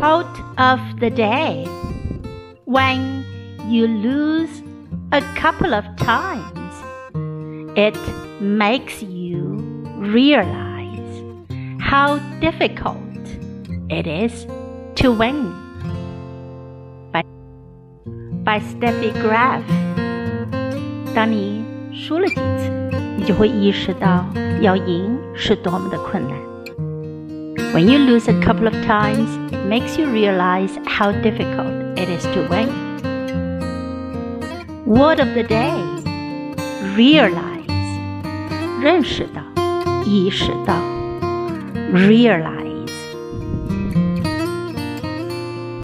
Quote of the day When you lose a couple of times, it makes you realize how difficult it is to win. By, by Steffi Graf. 当你输了几次，你就会意识到要赢是多么的困难。 when you lose a couple of times, it makes you realize how difficult it is to win. Word of the day realize 认识到、意识到 realize